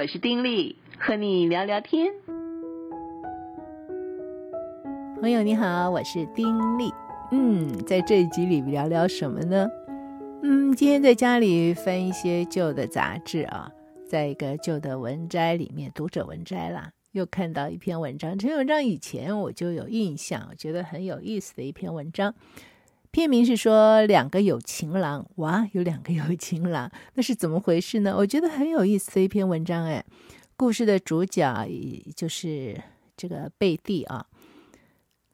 我是丁力，和你聊聊天。朋友你好，我是丁力。嗯，在这一集里聊聊什么呢？嗯，今天在家里翻一些旧的杂志啊，在一个旧的文摘里面，读者文摘啦，又看到一篇文章。这篇文章以前我就有印象，我觉得很有意思的一篇文章。片名是说两个有情郎，哇，有两个有情郎，那是怎么回事呢？我觉得很有意思的一篇文章哎。故事的主角就是这个贝蒂啊。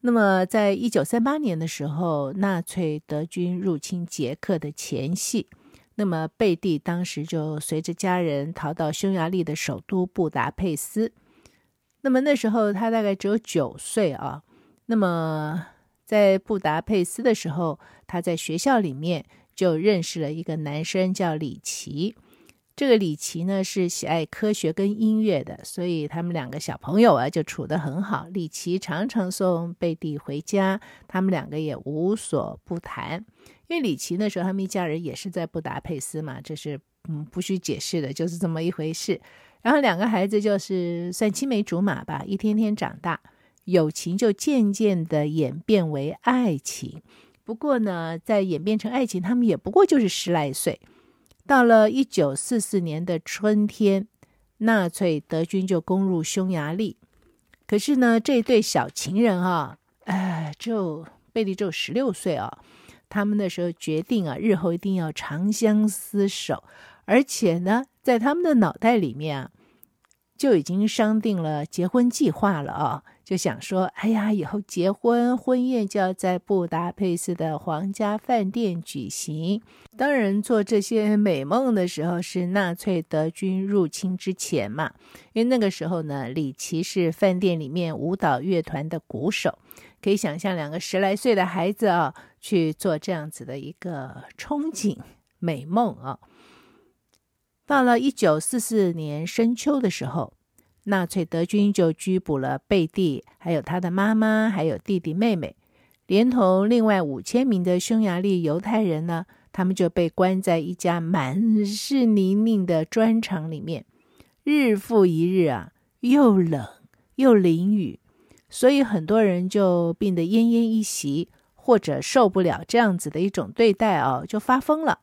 那么，在一九三八年的时候，纳粹德军入侵捷克的前夕，那么贝蒂当时就随着家人逃到匈牙利的首都布达佩斯。那么那时候他大概只有九岁啊。那么在布达佩斯的时候，他在学校里面就认识了一个男生，叫里奇。这个里奇呢是喜爱科学跟音乐的，所以他们两个小朋友啊就处得很好。里奇常常送贝蒂回家，他们两个也无所不谈。因为里奇那时候他们一家人也是在布达佩斯嘛，这是嗯不需解释的，就是这么一回事。然后两个孩子就是算青梅竹马吧，一天天长大。友情就渐渐的演变为爱情，不过呢，在演变成爱情，他们也不过就是十来岁。到了一九四四年的春天，纳粹德军就攻入匈牙利。可是呢，这对小情人啊，哎，就贝蒂只有十六岁啊，他们那时候决定啊，日后一定要长相厮守，而且呢，在他们的脑袋里面啊。就已经商定了结婚计划了啊，就想说，哎呀，以后结婚婚宴就要在布达佩斯的皇家饭店举行。当然，做这些美梦的时候是纳粹德军入侵之前嘛，因为那个时候呢，里奇是饭店里面舞蹈乐团的鼓手，可以想象两个十来岁的孩子啊，去做这样子的一个憧憬美梦啊。到了一九四四年深秋的时候，纳粹德军就拘捕了贝蒂，还有他的妈妈，还有弟弟妹妹，连同另外五千名的匈牙利犹太人呢，他们就被关在一家满是泥泞的砖厂里面，日复一日啊，又冷又淋雨，所以很多人就病得奄奄一息，或者受不了这样子的一种对待哦，就发疯了。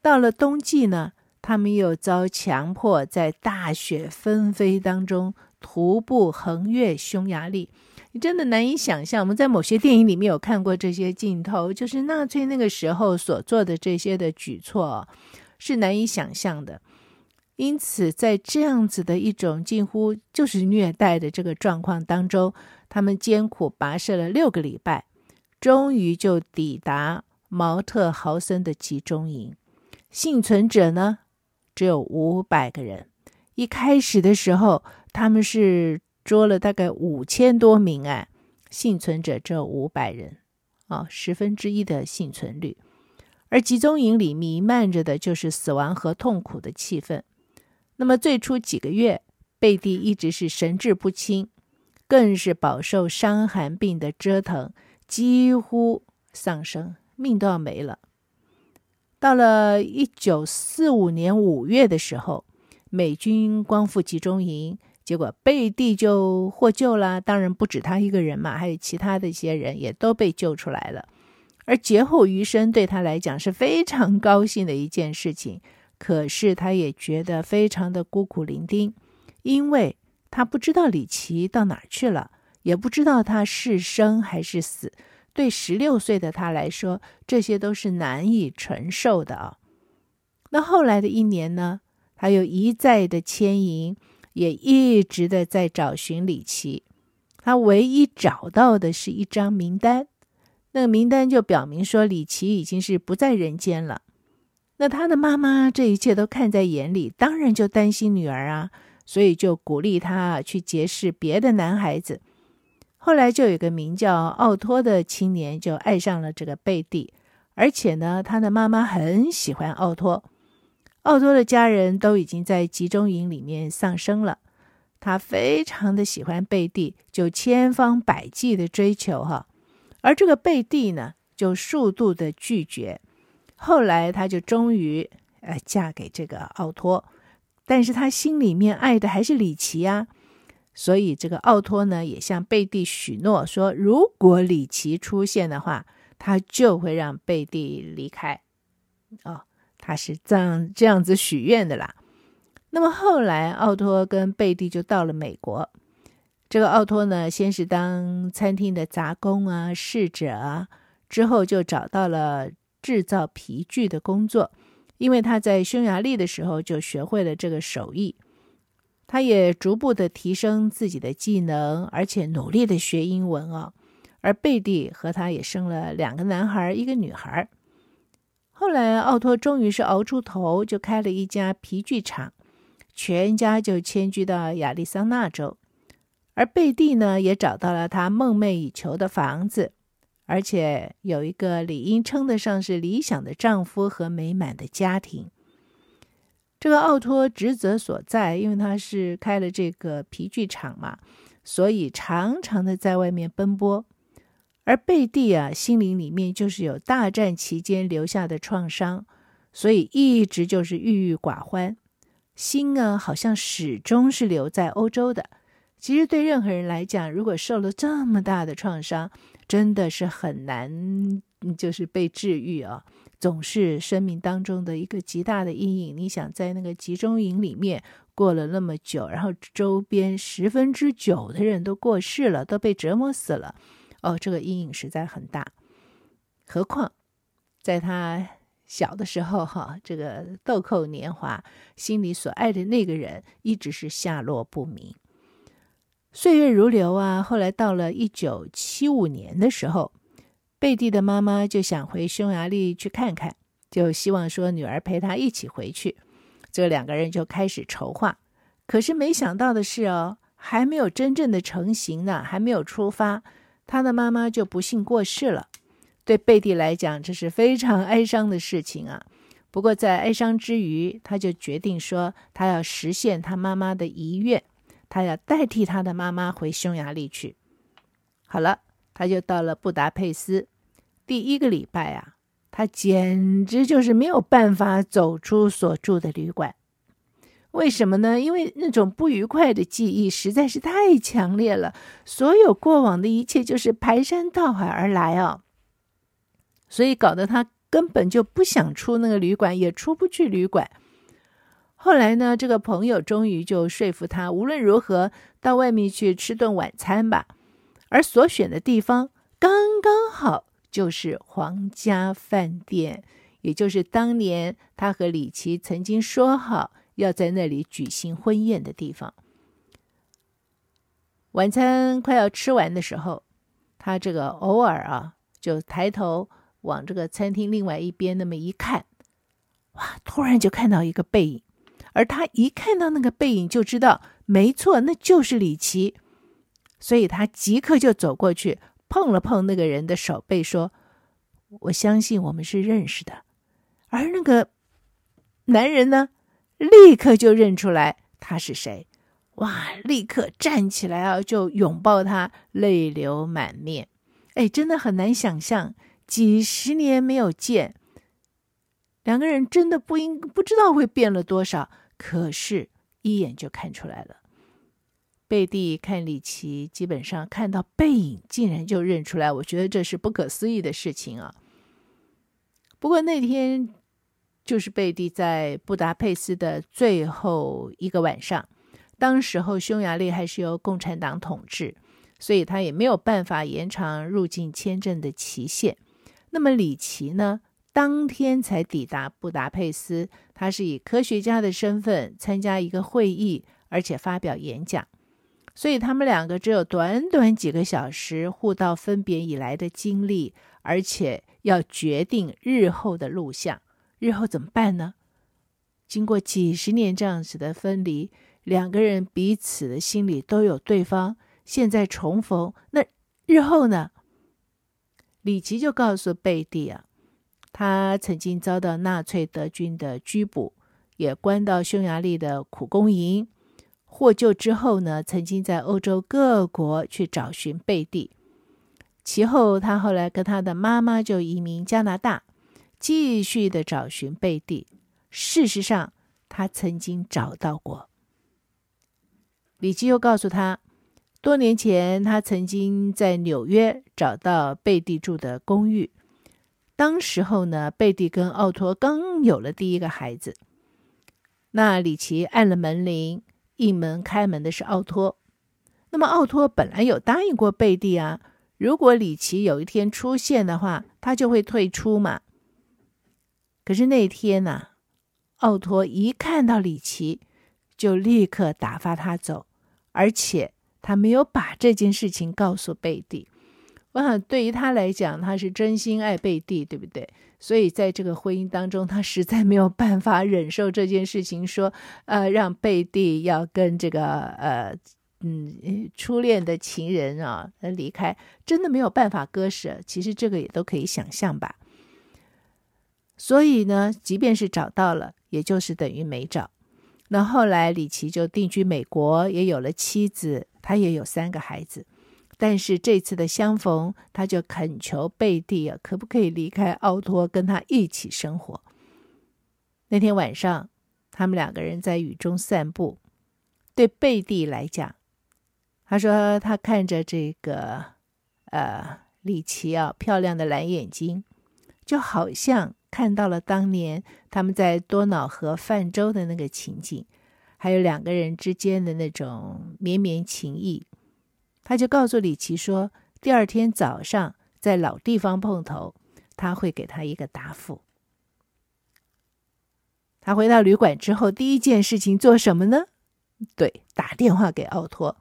到了冬季呢，他们又遭强迫在大雪纷飞当中徒步横越匈牙利，你真的难以想象。我们在某些电影里面有看过这些镜头，就是纳粹那个时候所做的这些的举措，是难以想象的。因此，在这样子的一种近乎就是虐待的这个状况当中，他们艰苦跋涉了六个礼拜，终于就抵达毛特豪森的集中营。幸存者呢，只有五百个人。一开始的时候，他们是捉了大概五千多名，啊，幸存者只有五百人，哦，十分之一的幸存率。而集中营里弥漫着的就是死亡和痛苦的气氛。那么最初几个月，贝蒂一直是神志不清，更是饱受伤寒病的折腾，几乎丧生，命都要没了。到了一九四五年五月的时候，美军光复集中营，结果贝蒂就获救了。当然不止他一个人嘛，还有其他的一些人也都被救出来了。而劫后余生对他来讲是非常高兴的一件事情。可是他也觉得非常的孤苦伶仃，因为他不知道李奇到哪儿去了，也不知道他是生还是死。对十六岁的他来说，这些都是难以承受的啊。那后来的一年呢，他又一再的牵引，也一直的在找寻李琦。他唯一找到的是一张名单，那个名单就表明说李琦已经是不在人间了。那他的妈妈这一切都看在眼里，当然就担心女儿啊，所以就鼓励他去结识别的男孩子。后来就有个名叫奥托的青年就爱上了这个贝蒂，而且呢，他的妈妈很喜欢奥托。奥托的家人都已经在集中营里面丧生了，他非常的喜欢贝蒂，就千方百计的追求哈。而这个贝蒂呢，就数度的拒绝。后来，他就终于呃嫁给这个奥托，但是他心里面爱的还是李奇啊。所以这个奥托呢，也向贝蒂许诺说，如果李奇出现的话，他就会让贝蒂离开。哦，他是这样这样子许愿的啦。那么后来，奥托跟贝蒂就到了美国。这个奥托呢，先是当餐厅的杂工啊、侍者啊，之后就找到了制造皮具的工作，因为他在匈牙利的时候就学会了这个手艺。他也逐步的提升自己的技能，而且努力的学英文哦。而贝蒂和他也生了两个男孩，一个女孩。后来，奥托终于是熬出头，就开了一家皮具厂，全家就迁居到亚利桑那州。而贝蒂呢，也找到了他梦寐以求的房子，而且有一个理应称得上是理想的丈夫和美满的家庭。这个奥托职责所在，因为他是开了这个皮具厂嘛，所以常常的在外面奔波。而贝蒂啊，心灵里面就是有大战期间留下的创伤，所以一直就是郁郁寡欢，心啊好像始终是留在欧洲的。其实对任何人来讲，如果受了这么大的创伤，真的是很难，就是被治愈啊。总是生命当中的一个极大的阴影。你想在那个集中营里面过了那么久，然后周边十分之九的人都过世了，都被折磨死了，哦，这个阴影实在很大。何况在他小的时候，哈，这个豆蔻年华，心里所爱的那个人一直是下落不明。岁月如流啊，后来到了一九七五年的时候。贝蒂的妈妈就想回匈牙利去看看，就希望说女儿陪她一起回去。这两个人就开始筹划，可是没想到的是哦，还没有真正的成型呢，还没有出发，他的妈妈就不幸过世了。对贝蒂来讲，这是非常哀伤的事情啊。不过在哀伤之余，他就决定说，他要实现他妈妈的遗愿，他要代替他的妈妈回匈牙利去。好了，他就到了布达佩斯。第一个礼拜啊，他简直就是没有办法走出所住的旅馆。为什么呢？因为那种不愉快的记忆实在是太强烈了，所有过往的一切就是排山倒海而来啊，所以搞得他根本就不想出那个旅馆，也出不去旅馆。后来呢，这个朋友终于就说服他，无论如何到外面去吃顿晚餐吧。而所选的地方刚刚好。就是皇家饭店，也就是当年他和李奇曾经说好要在那里举行婚宴的地方。晚餐快要吃完的时候，他这个偶尔啊，就抬头往这个餐厅另外一边那么一看，哇！突然就看到一个背影，而他一看到那个背影，就知道没错，那就是李奇，所以他即刻就走过去。碰了碰那个人的手背，说：“我相信我们是认识的。”而那个男人呢，立刻就认出来他是谁，哇！立刻站起来啊，就拥抱他，泪流满面。哎，真的很难想象，几十年没有见，两个人真的不应不知道会变了多少，可是一眼就看出来了。贝蒂看李奇，基本上看到背影，竟然就认出来。我觉得这是不可思议的事情啊。不过那天就是贝蒂在布达佩斯的最后一个晚上，当时候匈牙利还是由共产党统治，所以他也没有办法延长入境签证的期限。那么李奇呢，当天才抵达布达佩斯，他是以科学家的身份参加一个会议，而且发表演讲。所以他们两个只有短短几个小时互道分别以来的经历，而且要决定日后的路向。日后怎么办呢？经过几十年这样子的分离，两个人彼此的心里都有对方。现在重逢，那日后呢？李奇就告诉贝蒂啊，他曾经遭到纳粹德军的拘捕，也关到匈牙利的苦工营。获救之后呢，曾经在欧洲各国去找寻贝蒂。其后，他后来跟他的妈妈就移民加拿大，继续的找寻贝蒂。事实上，他曾经找到过。李奇又告诉他，多年前他曾经在纽约找到贝蒂住的公寓。当时候呢，贝蒂跟奥托刚有了第一个孩子。那李奇按了门铃，一门开门的是奥托。那么奥托本来有答应过贝蒂啊，如果李奇有一天出现的话，他就会退出嘛。可是那天呢、奥托一看到李奇，就立刻打发他走，而且他没有把这件事情告诉贝蒂。我想，对于他来讲，他是真心爱贝蒂，对不对？所以在这个婚姻当中，他实在没有办法忍受这件事情，说，呃，让贝蒂要跟这个，呃，嗯，初恋的情人啊，离开，真的没有办法割舍。其实这个也都可以想象吧。所以呢，即便是找到了，也就是等于没找。那后来李琦就定居美国，也有了妻子，他也有三个孩子。但是这次的相逢，他就恳求贝蒂啊，可不可以离开奥托，跟他一起生活？那天晚上，他们两个人在雨中散步。对贝蒂来讲，他说他看着这个呃李琦啊漂亮的蓝眼睛，就好像看到了当年他们在多瑙河泛舟的那个情景，还有两个人之间的那种绵绵情谊。他就告诉李琦说，第二天早上在老地方碰头，他会给他一个答复。他回到旅馆之后，第一件事情做什么呢？对，打电话给奥托。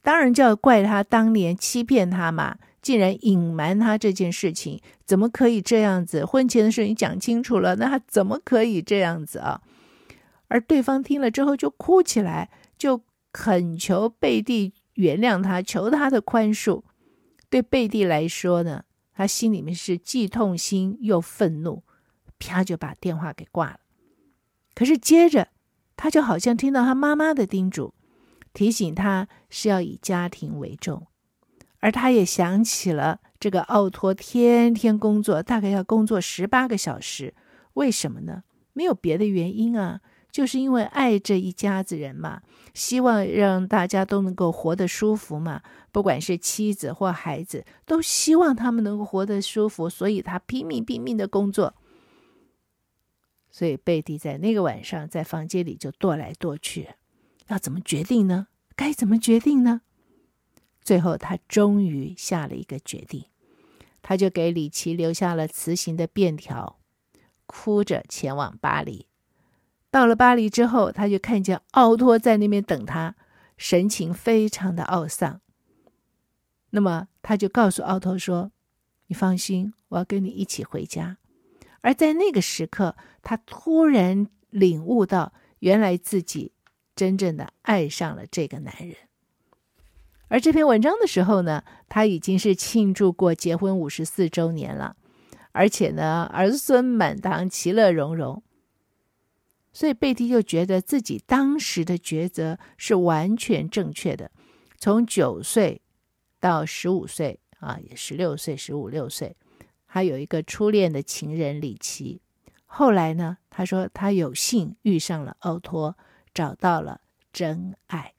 当然就要怪他当年欺骗他嘛，竟然隐瞒他这件事情，怎么可以这样子？婚前的事你讲清楚了，那他怎么可以这样子啊？而对方听了之后就哭起来，就恳求贝蒂。原谅他，求他的宽恕。对贝蒂来说呢，他心里面是既痛心又愤怒，啪就把电话给挂了。可是接着，他就好像听到他妈妈的叮嘱，提醒他是要以家庭为重。而他也想起了这个奥托天天工作，大概要工作十八个小时，为什么呢？没有别的原因啊。就是因为爱这一家子人嘛，希望让大家都能够活得舒服嘛，不管是妻子或孩子，都希望他们能够活得舒服，所以他拼命拼命的工作。所以贝蒂在那个晚上在房间里就踱来踱去，要怎么决定呢？该怎么决定呢？最后他终于下了一个决定，他就给李琦留下了辞行的便条，哭着前往巴黎。到了巴黎之后，他就看见奥托在那边等他，神情非常的懊丧。那么他就告诉奥托说：“你放心，我要跟你一起回家。”而在那个时刻，他突然领悟到，原来自己真正的爱上了这个男人。而这篇文章的时候呢，他已经是庆祝过结婚五十四周年了，而且呢，儿孙满堂，其乐融融。所以贝蒂就觉得自己当时的抉择是完全正确的。从九岁到十五岁啊，也十六岁、十五六岁，他有一个初恋的情人李琦。后来呢，他说他有幸遇上了奥托，找到了真爱。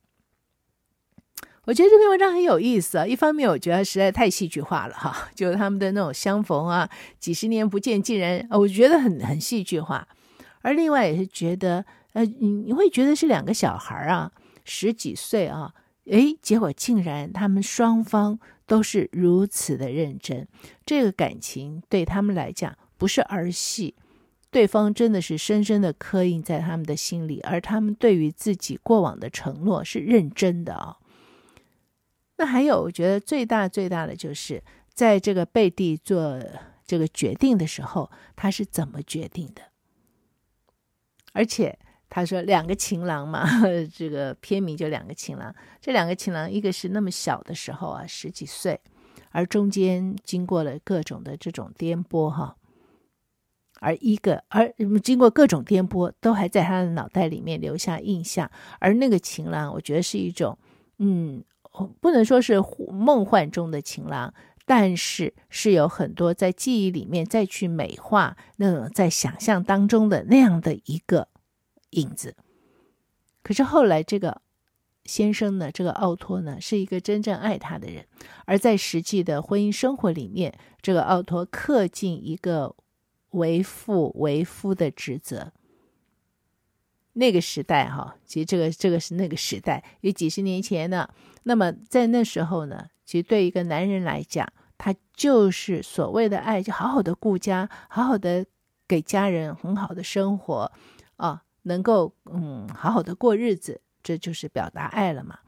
我觉得这篇文章很有意思啊。一方面，我觉得实在太戏剧化了哈，就是他们的那种相逢啊，几十年不见，竟然我觉得很很戏剧化。而另外也是觉得，呃，你你会觉得是两个小孩啊，十几岁啊，诶，结果竟然他们双方都是如此的认真，这个感情对他们来讲不是儿戏，对方真的是深深的刻印在他们的心里，而他们对于自己过往的承诺是认真的啊。那还有，我觉得最大最大的就是在这个贝蒂做这个决定的时候，他是怎么决定的？而且他说两个情郎嘛，这个片名就两个情郎。这两个情郎，一个是那么小的时候啊，十几岁，而中间经过了各种的这种颠簸哈，而一个而经过各种颠簸，都还在他的脑袋里面留下印象。而那个情郎，我觉得是一种，嗯，不能说是梦幻中的情郎。但是是有很多在记忆里面再去美化那种在想象当中的那样的一个影子。可是后来这个先生呢，这个奥托呢，是一个真正爱他的人，而在实际的婚姻生活里面，这个奥托恪尽一个为父为夫的职责。那个时代哈，其实这个这个是那个时代，有几十年前呢。那么在那时候呢，其实对一个男人来讲，他就是所谓的爱，就好好的顾家，好好的给家人很好的生活啊，能够嗯好好的过日子。这就是表达爱了嘛。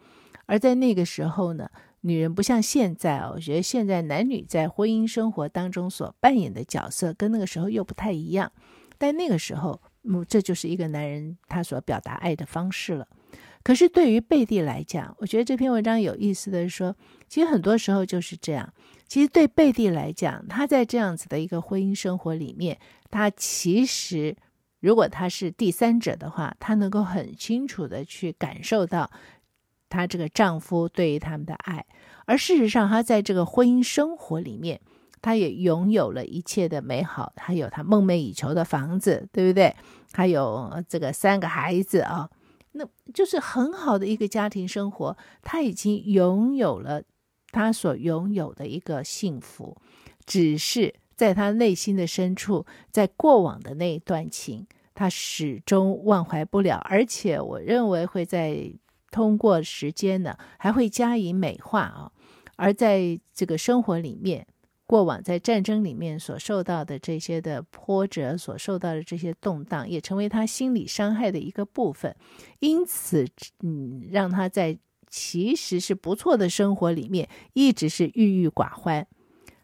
而在那个时候呢，女人不像现在哦，我觉得现在男女在婚姻生活当中所扮演的角色跟那个时候又不太一样。但那个时候，嗯，这就是一个男人他所表达爱的方式了。可是对于贝蒂来讲，我觉得这篇文章有意思的是说，其实很多时候就是这样。其实对贝蒂来讲，她在这样子的一个婚姻生活里面，她其实。如果她是第三者的话，她能够很清楚的去感受到她这个丈夫对于他们的爱，而事实上，她在这个婚姻生活里面，她也拥有了一切的美好，她有她梦寐以求的房子，对不对？还有这个三个孩子啊，那就是很好的一个家庭生活，他已经拥有了他所拥有的一个幸福，只是在他内心的深处，在过往的那一段情。他始终忘怀不了，而且我认为会在通过时间呢，还会加以美化啊。而在这个生活里面，过往在战争里面所受到的这些的波折，所受到的这些动荡，也成为他心理伤害的一个部分。因此，嗯，让他在其实是不错的生活里面，一直是郁郁寡欢。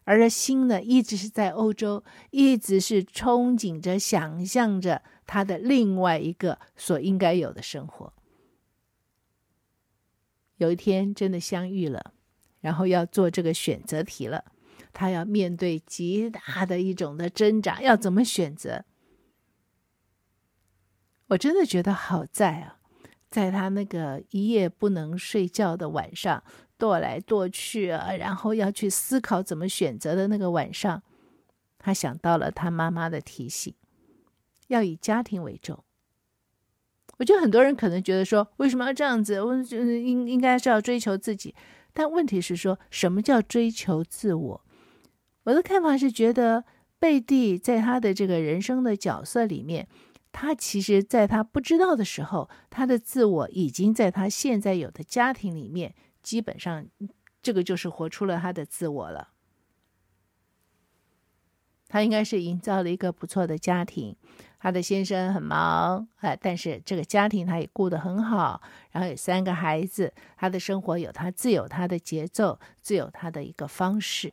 而心呢，一直是在欧洲，一直是憧憬着、想象着他的另外一个所应该有的生活。有一天真的相遇了，然后要做这个选择题了，他要面对极大的一种的挣扎，要怎么选择？我真的觉得好在啊，在他那个一夜不能睡觉的晚上。踱来踱去啊，然后要去思考怎么选择的那个晚上，他想到了他妈妈的提醒，要以家庭为重。我觉得很多人可能觉得说，为什么要这样子？我觉得应应该是要追求自己，但问题是说什么叫追求自我？我的看法是觉得贝蒂在他的这个人生的角色里面，他其实在他不知道的时候，他的自我已经在他现在有的家庭里面。基本上，这个就是活出了他的自我了。他应该是营造了一个不错的家庭，他的先生很忙，哎，但是这个家庭他也顾得很好，然后有三个孩子，他的生活有他自有他的节奏，自有他的一个方式。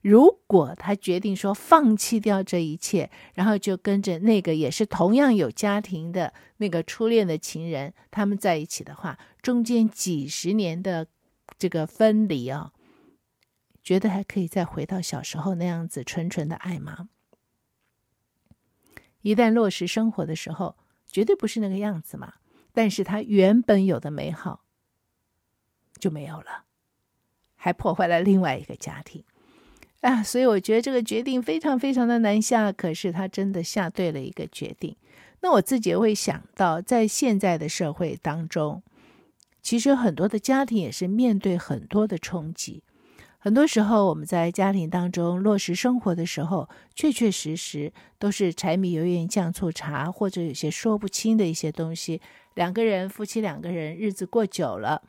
如果他决定说放弃掉这一切，然后就跟着那个也是同样有家庭的那个初恋的情人，他们在一起的话，中间几十年的这个分离啊，觉得还可以再回到小时候那样子纯纯的爱吗？一旦落实生活的时候，绝对不是那个样子嘛。但是他原本有的美好就没有了，还破坏了另外一个家庭。啊，所以我觉得这个决定非常非常的难下，可是他真的下对了一个决定。那我自己也会想到，在现在的社会当中，其实很多的家庭也是面对很多的冲击。很多时候我们在家庭当中落实生活的时候，确确实实都是柴米油盐酱醋茶，或者有些说不清的一些东西。两个人，夫妻两个人，日子过久了，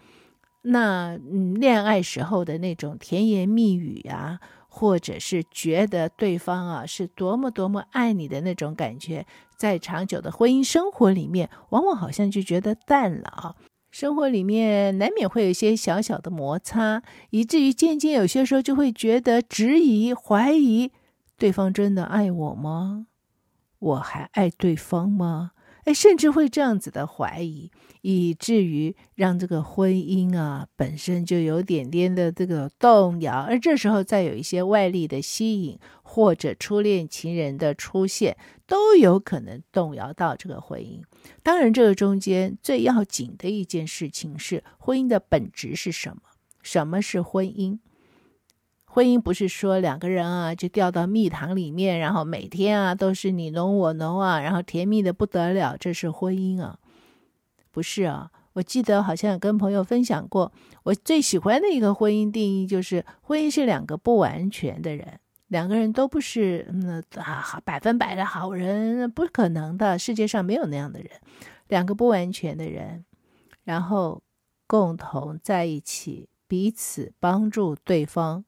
那嗯，恋爱时候的那种甜言蜜语啊。或者是觉得对方啊是多么多么爱你的那种感觉，在长久的婚姻生活里面，往往好像就觉得淡了啊。生活里面难免会有一些小小的摩擦，以至于渐渐有些时候就会觉得质疑、怀疑，对方真的爱我吗？我还爱对方吗？甚至会这样子的怀疑，以至于让这个婚姻啊本身就有点点的这个动摇，而这时候再有一些外力的吸引，或者初恋情人的出现，都有可能动摇到这个婚姻。当然，这个中间最要紧的一件事情是婚姻的本质是什么？什么是婚姻？婚姻不是说两个人啊就掉到蜜糖里面，然后每天啊都是你侬我侬啊，然后甜蜜的不得了，这是婚姻啊？不是啊。我记得好像跟朋友分享过，我最喜欢的一个婚姻定义就是：婚姻是两个不完全的人，两个人都不是嗯啊百分百的好人，不可能的，世界上没有那样的人。两个不完全的人，然后共同在一起，彼此帮助对方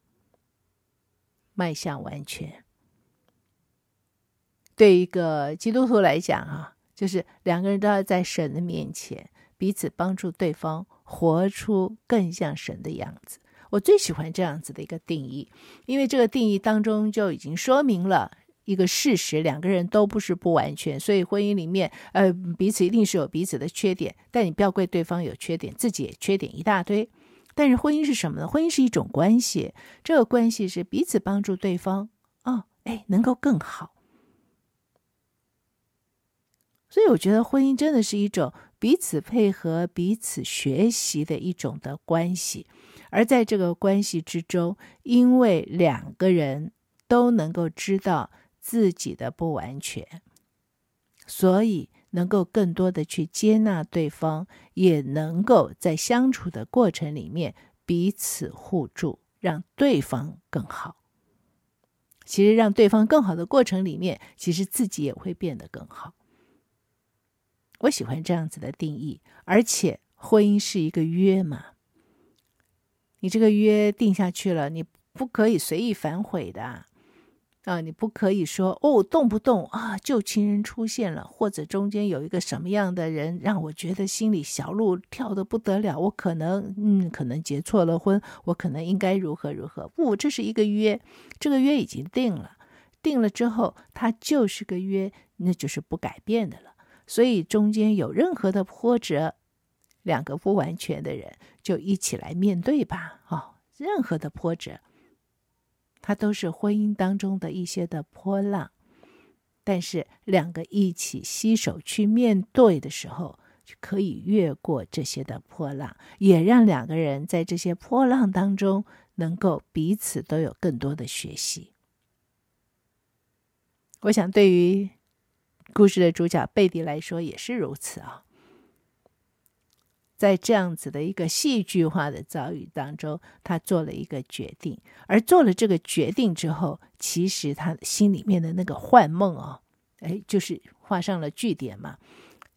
迈向完全。对一个基督徒来讲啊，就是两个人都要在神的面前。彼此帮助对方活出更像神的样子，我最喜欢这样子的一个定义，因为这个定义当中就已经说明了一个事实：两个人都不是不完全，所以婚姻里面，呃，彼此一定是有彼此的缺点，但你不要怪对方有缺点，自己也缺点一大堆。但是婚姻是什么呢？婚姻是一种关系，这个关系是彼此帮助对方，哦，哎，能够更好。所以我觉得婚姻真的是一种。彼此配合、彼此学习的一种的关系，而在这个关系之中，因为两个人都能够知道自己的不完全，所以能够更多的去接纳对方，也能够在相处的过程里面彼此互助，让对方更好。其实，让对方更好的过程里面，其实自己也会变得更好。我喜欢这样子的定义，而且婚姻是一个约嘛，你这个约定下去了，你不可以随意反悔的！啊你不可以说哦，动不动啊，旧情人出现了，或者中间有一个什么样的人让我觉得心里小鹿跳得不得了，我可能嗯，可能结错了婚，我可能应该如何如何？不，这是一个约，这个约已经定了，定了之后它就是个约，那就是不改变的了。所以中间有任何的波折，两个不完全的人就一起来面对吧。哦，任何的波折，它都是婚姻当中的一些的波浪。但是两个一起携手去面对的时候，就可以越过这些的波浪，也让两个人在这些波浪当中能够彼此都有更多的学习。我想对于。故事的主角贝蒂来说也是如此啊，在这样子的一个戏剧化的遭遇当中，他做了一个决定，而做了这个决定之后，其实他心里面的那个幻梦啊，哎，就是画上了句点嘛。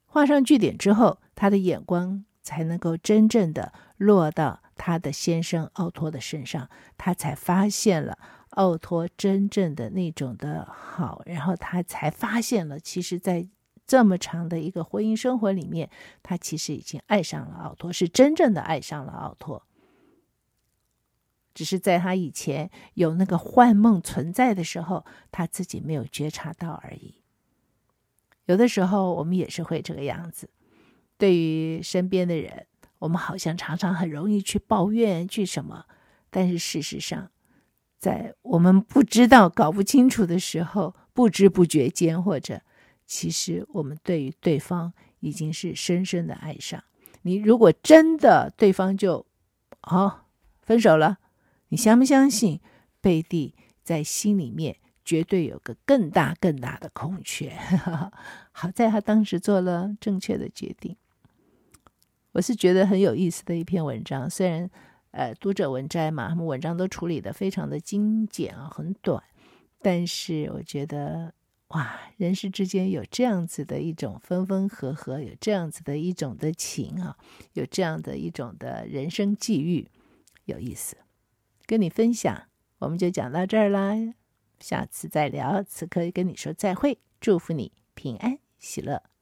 画上句点之后，他的眼光才能够真正的落到他的先生奥托的身上，他才发现了。奥托真正的那种的好，然后他才发现了，其实，在这么长的一个婚姻生活里面，他其实已经爱上了奥托，是真正的爱上了奥托。只是在他以前有那个幻梦存在的时候，他自己没有觉察到而已。有的时候，我们也是会这个样子，对于身边的人，我们好像常常很容易去抱怨，去什么，但是事实上。在我们不知道、搞不清楚的时候，不知不觉间，或者其实我们对于对方已经是深深的爱上。你如果真的对方就哦分手了，你相不相信贝蒂在心里面绝对有个更大更大的空缺？好在他当时做了正确的决定。我是觉得很有意思的一篇文章，虽然。呃，读者文摘嘛，他们文章都处理的非常的精简啊，很短。但是我觉得，哇，人世之间有这样子的一种分分合合，有这样子的一种的情啊，有这样的一种的人生际遇，有意思。跟你分享，我们就讲到这儿啦，下次再聊。此刻跟你说再会，祝福你平安喜乐。